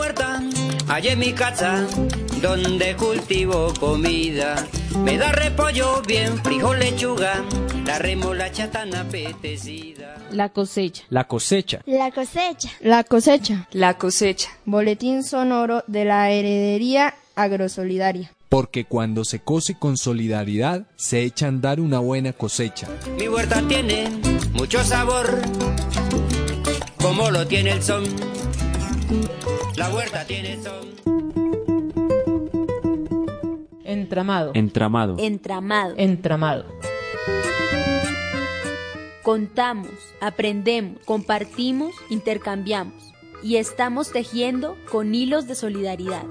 huerta, allá en mi casa, donde cultivo comida. Me da repollo bien, frijol, lechuga, la remolacha tan apetecida. La cosecha. La cosecha. La cosecha. La cosecha. La cosecha. Boletín sonoro de la heredería agrosolidaria. Porque cuando se cose con solidaridad, se echa a andar una buena cosecha. Mi huerta tiene mucho sabor, como lo tiene el son. La huerta tiene son. Entramado. Entramado. Entramado. Entramado. Contamos, aprendemos, compartimos, intercambiamos y estamos tejiendo con hilos de solidaridad.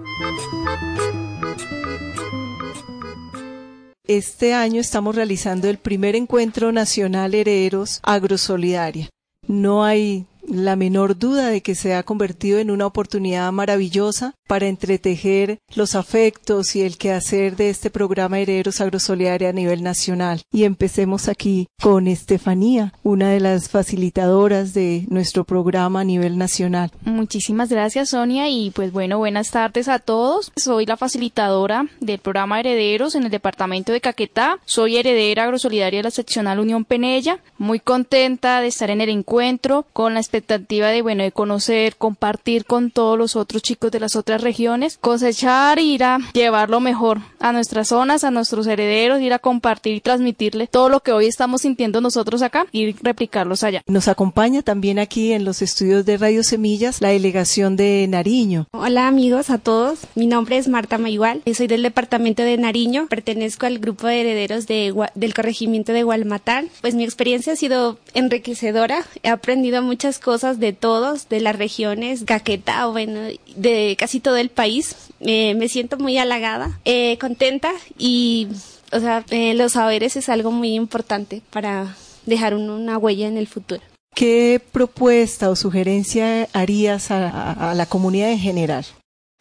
Este año estamos realizando el primer encuentro nacional Herederos Agrosolidaria. No hay la menor duda de que se ha convertido en una oportunidad maravillosa para entretejer los afectos y el quehacer de este programa Herederos Agrosolidaria a nivel nacional. Y empecemos aquí con Estefanía, una de las facilitadoras de nuestro programa a nivel nacional. Muchísimas gracias Sonia y pues bueno, buenas tardes a todos. Soy la facilitadora del programa Herederos en el departamento de Caquetá. Soy heredera agrosolidaria de la seccional Unión Penella. Muy contenta de estar en el encuentro con la expectativa de bueno, de conocer, compartir con todos los otros chicos de las otras regiones, cosechar, ir a llevarlo mejor a nuestras zonas, a nuestros herederos, ir a compartir y transmitirle todo lo que hoy estamos sintiendo nosotros acá y replicarlos allá. Nos acompaña también aquí en los estudios de Radio Semillas la delegación de Nariño. Hola amigos a todos, mi nombre es Marta Mayual, soy del departamento de Nariño, pertenezco al grupo de herederos de, del corregimiento de Gualmatán. Pues mi experiencia ha sido enriquecedora, he aprendido muchas cosas de todos, de las regiones, Caquetá, bueno, de casi todo el país. Eh, me siento muy halagada, eh, contenta y, o sea, eh, los saberes es algo muy importante para dejar un, una huella en el futuro. ¿Qué propuesta o sugerencia harías a, a, a la comunidad en general?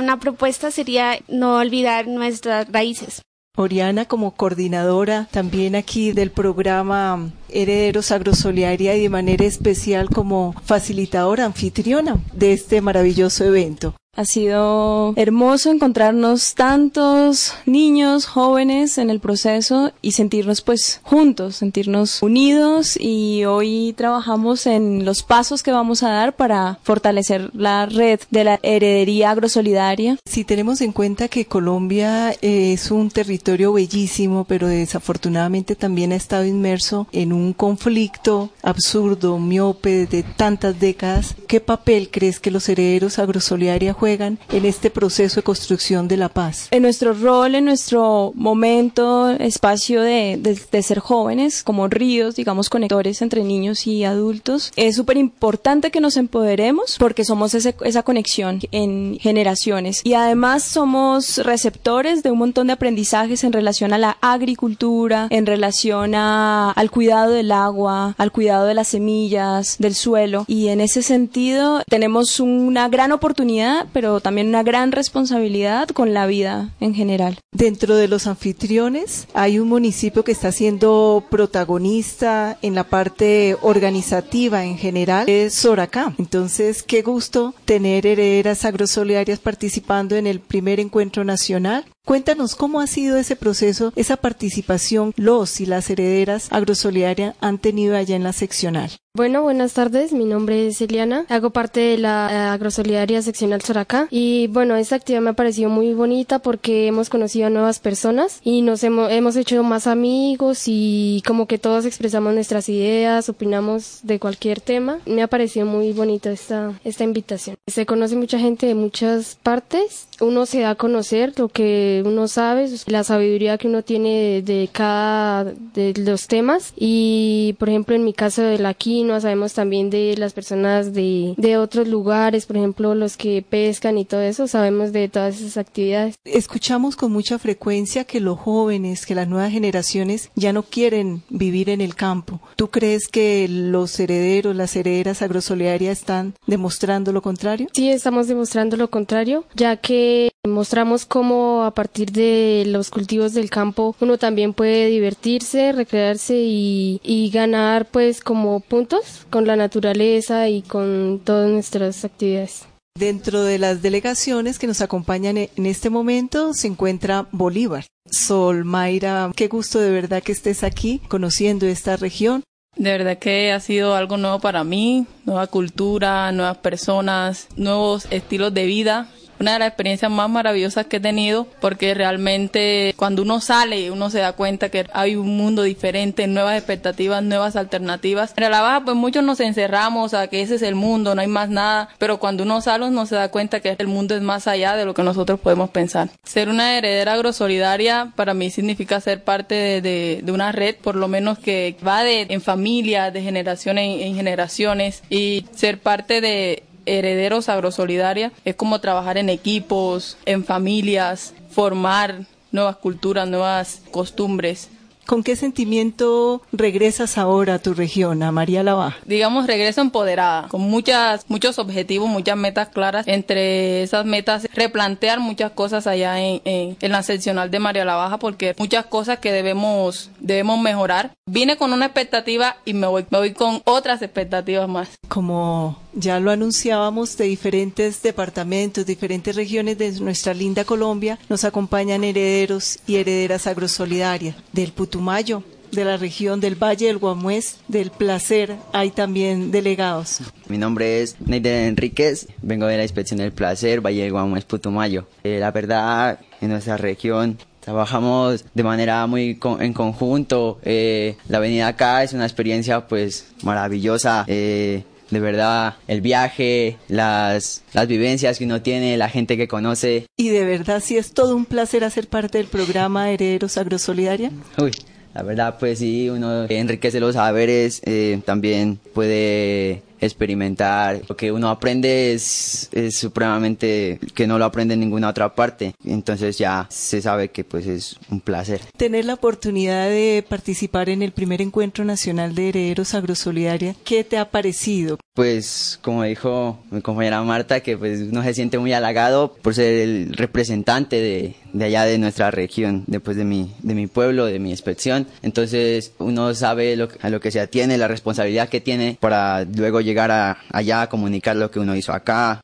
Una propuesta sería no olvidar nuestras raíces. Oriana como coordinadora también aquí del programa Herederos Agrosolidaria y de manera especial como facilitadora anfitriona de este maravilloso evento. Ha sido hermoso encontrarnos tantos niños, jóvenes en el proceso y sentirnos pues juntos, sentirnos unidos y hoy trabajamos en los pasos que vamos a dar para fortalecer la red de la heredería agrosolidaria. Si tenemos en cuenta que Colombia es un territorio bellísimo, pero desafortunadamente también ha estado inmerso en un conflicto absurdo, miope de tantas décadas, ¿qué papel crees que los herederos agrosolidaria juegan en este proceso de construcción de la paz? En nuestro rol, en nuestro momento, espacio de, de, de ser jóvenes, como ríos, digamos, conectores entre niños y adultos, es súper importante que nos empoderemos porque somos ese, esa conexión en generaciones y además somos receptores de un montón de aprendizajes en relación a la agricultura, en relación a, al cuidado del agua, al cuidado de las semillas, del suelo y en ese sentido tenemos una gran oportunidad pero también una gran responsabilidad con la vida en general. Dentro de los anfitriones hay un municipio que está siendo protagonista en la parte organizativa en general, es Soracá. Entonces, qué gusto tener herederas agrosolidarias participando en el primer encuentro nacional. Cuéntanos cómo ha sido ese proceso, esa participación los y las herederas agrosolidarias han tenido allá en la seccional. Bueno, buenas tardes. Mi nombre es Eliana. Hago parte de la agrosolidaria seccional Soracá. Y bueno, esta actividad me ha parecido muy bonita porque hemos conocido a nuevas personas y nos hemos, hemos hecho más amigos y como que todos expresamos nuestras ideas, opinamos de cualquier tema. Me ha parecido muy bonita esta, esta invitación. Se conoce mucha gente de muchas partes. Uno se da a conocer lo que uno sabe, la sabiduría que uno tiene de, de cada de los temas. Y por ejemplo, en mi caso de la quinoa, sabemos también de las personas de, de otros lugares, por ejemplo, los que pescan y todo eso, sabemos de todas esas actividades. Escuchamos con mucha frecuencia que los jóvenes, que las nuevas generaciones ya no quieren vivir en el campo. ¿Tú crees que los herederos, las herederas agrosolidarias están demostrando lo contrario? Sí, estamos demostrando lo contrario, ya que mostramos cómo a partir de los cultivos del campo uno también puede divertirse, recrearse y, y ganar pues como puntos con la naturaleza y con todas nuestras actividades. Dentro de las delegaciones que nos acompañan e-, en este momento se encuentra Bolívar. Sol, Mayra, qué gusto de verdad que estés aquí conociendo esta región. De verdad que ha sido algo nuevo para mí, nueva cultura, nuevas personas, nuevos estilos de vida una de las experiencias más maravillosas que he tenido porque realmente cuando uno sale uno se da cuenta que hay un mundo diferente, nuevas expectativas, nuevas alternativas. En la baja pues muchos nos encerramos a que ese es el mundo, no hay más nada, pero cuando uno sale uno se da cuenta que el mundo es más allá de lo que nosotros podemos pensar. Ser una heredera agrosolidaria para mí significa ser parte de, de, una red, por lo menos que va de en familia, de generación en generaciones y ser parte de herederos agrosolidaria es como trabajar en equipos, en familias, formar nuevas culturas, nuevas costumbres. ¿Con qué sentimiento regresas ahora a tu región, a María la Digamos, regreso empoderada, con muchas, muchos objetivos, muchas metas claras. Entre esas metas, replantear muchas cosas allá en, en, la seccional de María la Baja, porque muchas cosas que debemos, debemos mejorar. Vine con una expectativa y me voy, me voy con otras expectativas más. Como ya lo anunciábamos, de diferentes departamentos, diferentes regiones de nuestra linda Colombia, nos acompañan herederos y herederas agrosolidarias del Putumayo, de la región del Valle del Guamués, del Placer, hay también delegados. Mi nombre es Neider Enríquez, vengo de la inspección del Placer, Valle del Guamués, Putumayo. Eh, la verdad, en nuestra región trabajamos de manera muy en conjunto. Eh, la venida acá es una experiencia pues maravillosa. Eh, de verdad el viaje, las, las vivencias que uno tiene, la gente que conoce. Y de verdad sí es todo un placer hacer parte del programa Herederos Agrosolidaria. Uy, la verdad pues sí, uno enriquece los saberes, eh, también puede experimentar. Lo que uno aprende es, es, supremamente que no lo aprende en ninguna otra parte. Entonces ya se sabe que pues es un placer. Tener la oportunidad de participar en el primer encuentro nacional de herederos agrosolidaria, ¿qué te ha parecido? Pues como dijo mi compañera Marta, que pues uno se siente muy halagado por ser el representante de, de allá de nuestra región, después de mi, de mi pueblo, de mi inspección. Entonces uno sabe lo, a lo que se atiene, la responsabilidad que tiene para luego llegar a, allá a comunicar lo que uno hizo acá.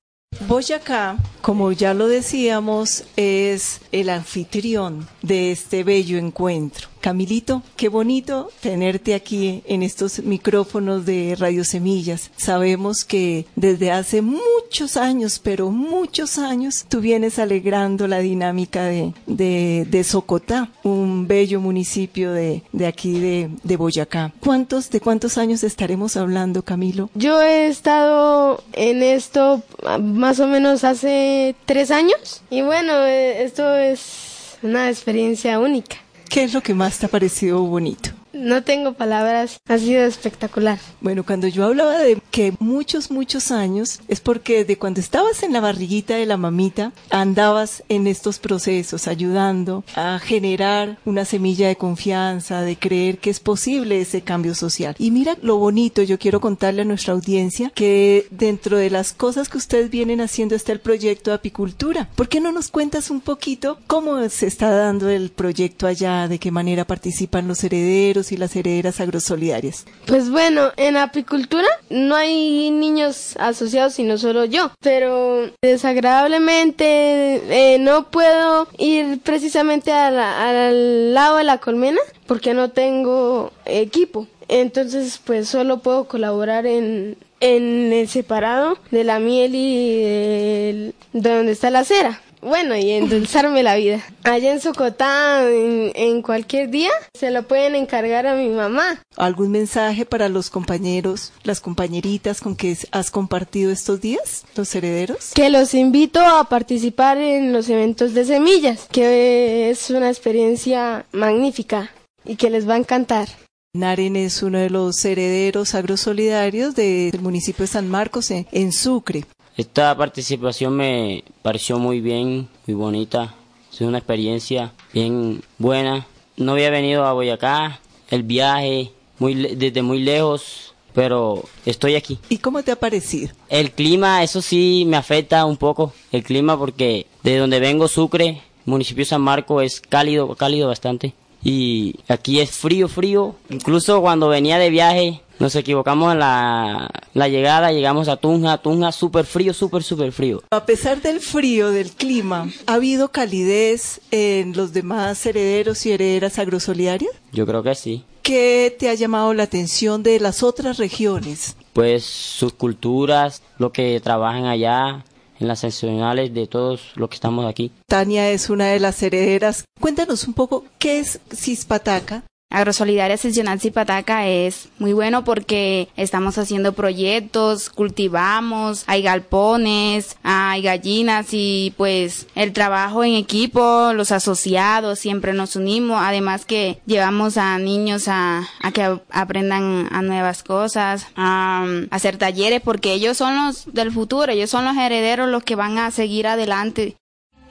Boyacá, como ya lo decíamos, es el anfitrión de este bello encuentro. Camilito, qué bonito tenerte aquí en estos micrófonos de Radio Semillas. Sabemos que desde hace muchos años, pero muchos años, tú vienes alegrando la dinámica de, de, Socotá, un bello municipio de, de aquí de, de Boyacá. ¿Cuántos, de cuántos años estaremos hablando, Camilo? Yo he estado en esto más o menos hace tres años y bueno, eh, esto es una experiencia única. ¿Qué es lo que más te ha parecido bonito? No tengo palabras, ha sido espectacular. Bueno, cuando yo hablaba de que muchos, muchos años, es porque de cuando estabas en la barriguita de la mamita, andabas en estos procesos, ayudando a generar una semilla de confianza, de creer que es posible ese cambio social. Y mira lo bonito, yo quiero contarle a nuestra audiencia que dentro de las cosas que ustedes vienen haciendo está el proyecto de apicultura. ¿Por qué no nos cuentas un poquito cómo se está dando el proyecto allá, de qué manera participan los herederos? Y las herederas agrosolidarias? Pues bueno, en apicultura no hay niños asociados, sino solo yo. Pero desagradablemente eh, no puedo ir precisamente al lado de la colmena porque no tengo equipo. Entonces, pues solo puedo colaborar en, en el separado de la miel y de donde está la cera. Bueno, y endulzarme la vida. Allá en Socotá, en, cualquier día, se lo pueden encargar a mi mamá. ¿Algún mensaje para los compañeros, las compañeritas con que has compartido estos días, los herederos? Que los invito a participar en los eventos de semillas, que es una experiencia magnífica y que les va a encantar. Naren es uno de los herederos agrosolidarios del municipio de San Marcos en Sucre. Esta participación me pareció muy bien, muy bonita. Es una experiencia bien buena. No había venido a Boyacá, el viaje muy, desde muy lejos, pero estoy aquí. ¿Y cómo te ha parecido? El clima, eso sí me afecta un poco, el clima porque de donde vengo, Sucre, municipio San Marco, es cálido, cálido bastante y aquí es frío, frío. Incluso cuando venía de viaje nos equivocamos en la, la llegada, llegamos a Tunja, Tunja súper frío, súper, súper frío. A pesar del frío, del clima, ¿ha habido calidez en los demás herederos y herederas agrosolidarias? Yo creo que sí. ¿Qué te ha llamado la atención de las otras regiones? Pues sus culturas, lo que trabajan allá, en las seccionales de todos los que estamos aquí. Tania es una de las herederas. Cuéntanos un poco qué es Cispataca. Agrosolidaria Seccional Zipataca es muy bueno porque estamos haciendo proyectos, cultivamos, hay galpones, hay gallinas y pues el trabajo en equipo, los asociados, siempre nos unimos, además que llevamos a niños a, que aprendan a nuevas cosas, a hacer talleres porque ellos son los del futuro, ellos son los herederos los que van a seguir adelante.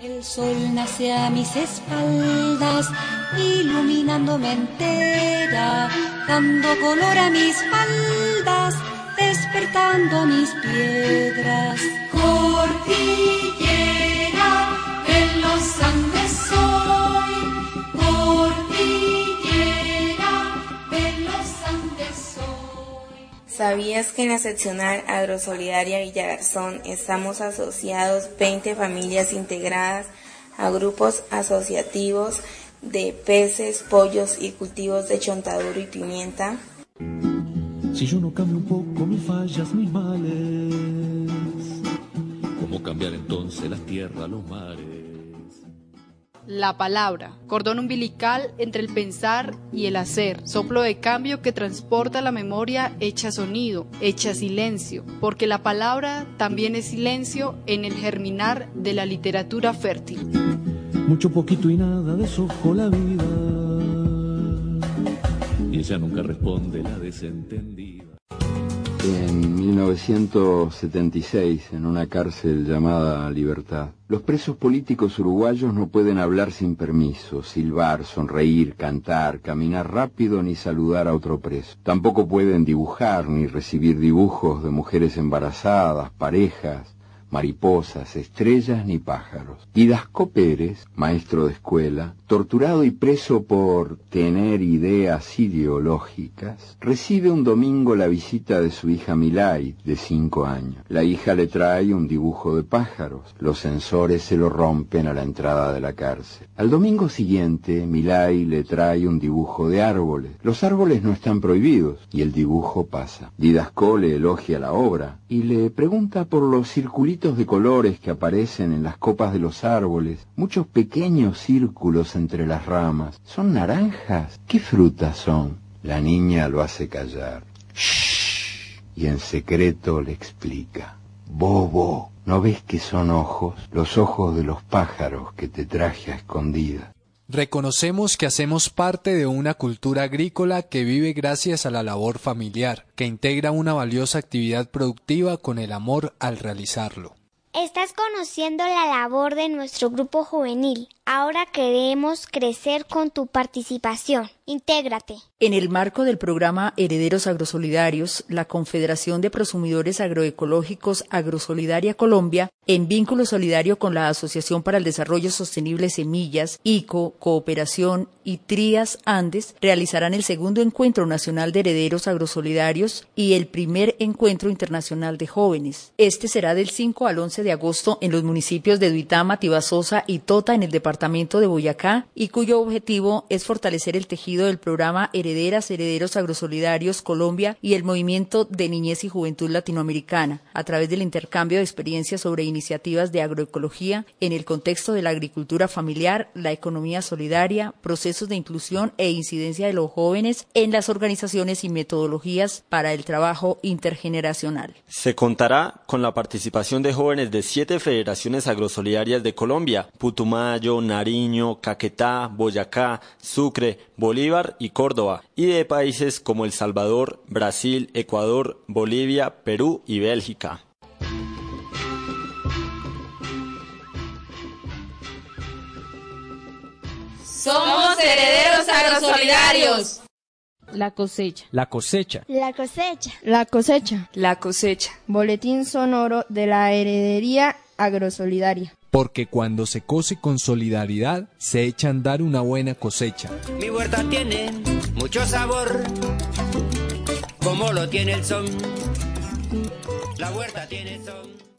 El sol nace a mis espaldas, iluminándome entera, dando color a mis faldas, despertando mis piedras. Cordillera ¿Sabías que en la seccional agrosolidaria Villagarzón estamos asociados 20 familias integradas a grupos asociativos de peces, pollos y cultivos de chontaduro y pimienta? Si yo no cambio un poco mis fallas, mis males, ¿cómo cambiar entonces las tierras, los mares? La palabra, cordón umbilical entre el pensar y el hacer, soplo de cambio que transporta la memoria hecha sonido, hecha silencio, porque la palabra también es silencio en el germinar de la literatura fértil. Mucho poquito y nada deshojo la vida, y ella nunca responde la desentendida. En 1976, en una cárcel llamada Libertad, los presos políticos uruguayos no pueden hablar sin permiso, silbar, sonreír, cantar, caminar rápido ni saludar a otro preso. Tampoco pueden dibujar ni recibir dibujos de mujeres embarazadas, parejas, mariposas, estrellas ni pájaros. Didasco Pérez, maestro de escuela, torturado y preso por tener ideas ideológicas, recibe un domingo la visita de su hija Milay, de cinco años. La hija le trae un dibujo de pájaros. Los censores se lo rompen a la entrada de la cárcel. Al domingo siguiente, Milay le trae un dibujo de árboles. Los árboles no están prohibidos y el dibujo pasa. Didasco le elogia la obra y le pregunta por los circulitos de colores que aparecen en las copas de los árboles, muchos pequeños círculos entre las ramas. ¿Son naranjas? ¿Qué frutas son? La niña lo hace callar. Shh. Y en secreto le explica. Bobo, ¿no ves que son ojos? Los ojos de los pájaros que te traje a escondida. Reconocemos que hacemos parte de una cultura agrícola que vive gracias a la labor familiar, que integra una valiosa actividad productiva con el amor al realizarlo. Estás conociendo la labor de nuestro grupo juvenil. Ahora queremos crecer con tu participación. Intégrate. En el marco del programa Herederos Agrosolidarios, la Confederación de Prosumidores Agroecológicos Agrosolidaria Colombia, en vínculo solidario con la Asociación para el Desarrollo Sostenible Semillas, ICO, Cooperación y Trías Andes, realizarán el segundo encuentro nacional de herederos agrosolidarios y el primer encuentro internacional de jóvenes. Este será del 5 al 11 de agosto en los municipios de Duitama, Tibasosa y Tota en el departamento de Boyacá y cuyo objetivo es fortalecer el tejido del programa Herederas, Herederos Agrosolidarios Colombia y el Movimiento de Niñez y Juventud Latinoamericana, a través del intercambio de experiencias sobre iniciativas de agroecología en el contexto de la agricultura familiar, la economía solidaria, procesos de inclusión e incidencia de los jóvenes en las organizaciones y metodologías para el trabajo intergeneracional. Se contará con la participación de jóvenes de siete federaciones agrosolidarias de Colombia, Putumayo, Nariño, Caquetá, Boyacá, Sucre, Bolívar y Córdoba, y de países como El Salvador, Brasil, Ecuador, Bolivia, Perú y Bélgica. Somos herederos agrosolidarios. La cosecha. La cosecha. La cosecha. La cosecha. La cosecha. Boletín sonoro de la heredería agrosolidaria. Porque cuando se cose con solidaridad, se echa a andar una buena cosecha. Mi huerta tiene mucho sabor, como lo tiene el son. La huerta tiene son.